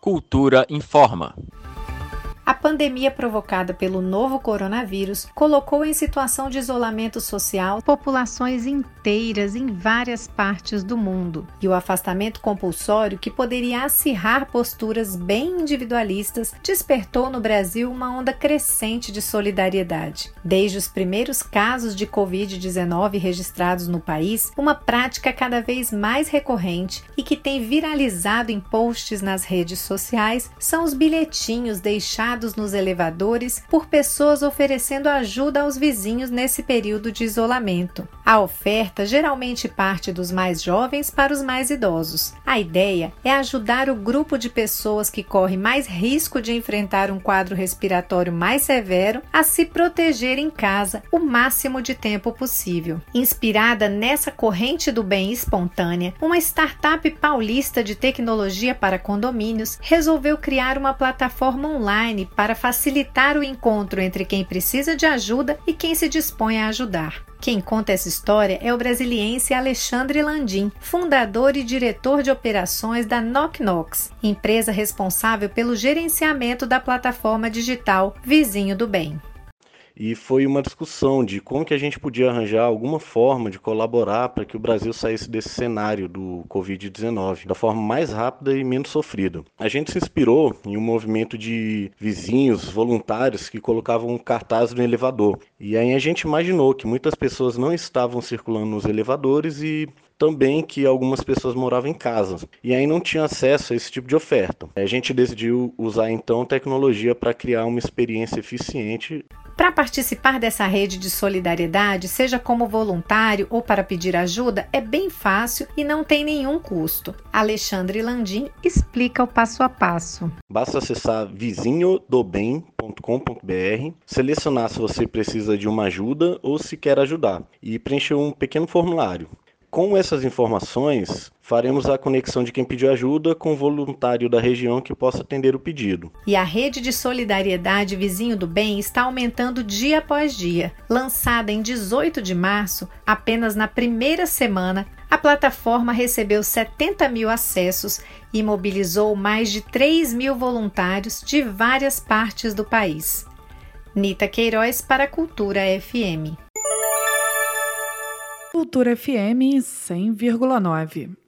Cultura informa. Pandemia provocada pelo novo coronavírus colocou em situação de isolamento social populações inteiras em várias partes do mundo. E o afastamento compulsório, que poderia acirrar posturas bem individualistas, despertou no Brasil uma onda crescente de solidariedade. Desde os primeiros casos de Covid-19 registrados no país, uma prática cada vez mais recorrente e que tem viralizado em posts nas redes sociais são os bilhetinhos deixados nos elevadores por pessoas oferecendo ajuda aos vizinhos nesse período de isolamento. A oferta geralmente parte dos mais jovens para os mais idosos. A ideia é ajudar o grupo de pessoas que corre mais risco de enfrentar um quadro respiratório mais severo a se proteger em casa o máximo de tempo possível. Inspirada nessa corrente do bem espontânea, uma startup paulista de tecnologia para condomínios resolveu criar uma plataforma online para facilitar o encontro entre quem precisa de ajuda e quem se dispõe a ajudar. Quem conta essa história é o brasiliense Alexandre Landim, fundador e diretor de operações da Knock Knocks, empresa responsável pelo gerenciamento da plataforma digital Vizinho do Bem e foi uma discussão de como que a gente podia arranjar alguma forma de colaborar para que o Brasil saísse desse cenário do Covid-19 da forma mais rápida e menos sofrida. A gente se inspirou em um movimento de vizinhos voluntários que colocavam um cartaz no elevador. E aí a gente imaginou que muitas pessoas não estavam circulando nos elevadores e também que algumas pessoas moravam em casa e aí não tinham acesso a esse tipo de oferta. A gente decidiu usar então tecnologia para criar uma experiência eficiente para participar dessa rede de solidariedade, seja como voluntário ou para pedir ajuda, é bem fácil e não tem nenhum custo. Alexandre Landim explica o passo a passo. Basta acessar vizinhodobem.com.br, selecionar se você precisa de uma ajuda ou se quer ajudar e preencher um pequeno formulário. Com essas informações, faremos a conexão de quem pediu ajuda com o voluntário da região que possa atender o pedido. E a rede de solidariedade Vizinho do Bem está aumentando dia após dia. Lançada em 18 de março, apenas na primeira semana, a plataforma recebeu 70 mil acessos e mobilizou mais de 3 mil voluntários de várias partes do país. Nita Queiroz para a Cultura FM. Cultura FM 100,9.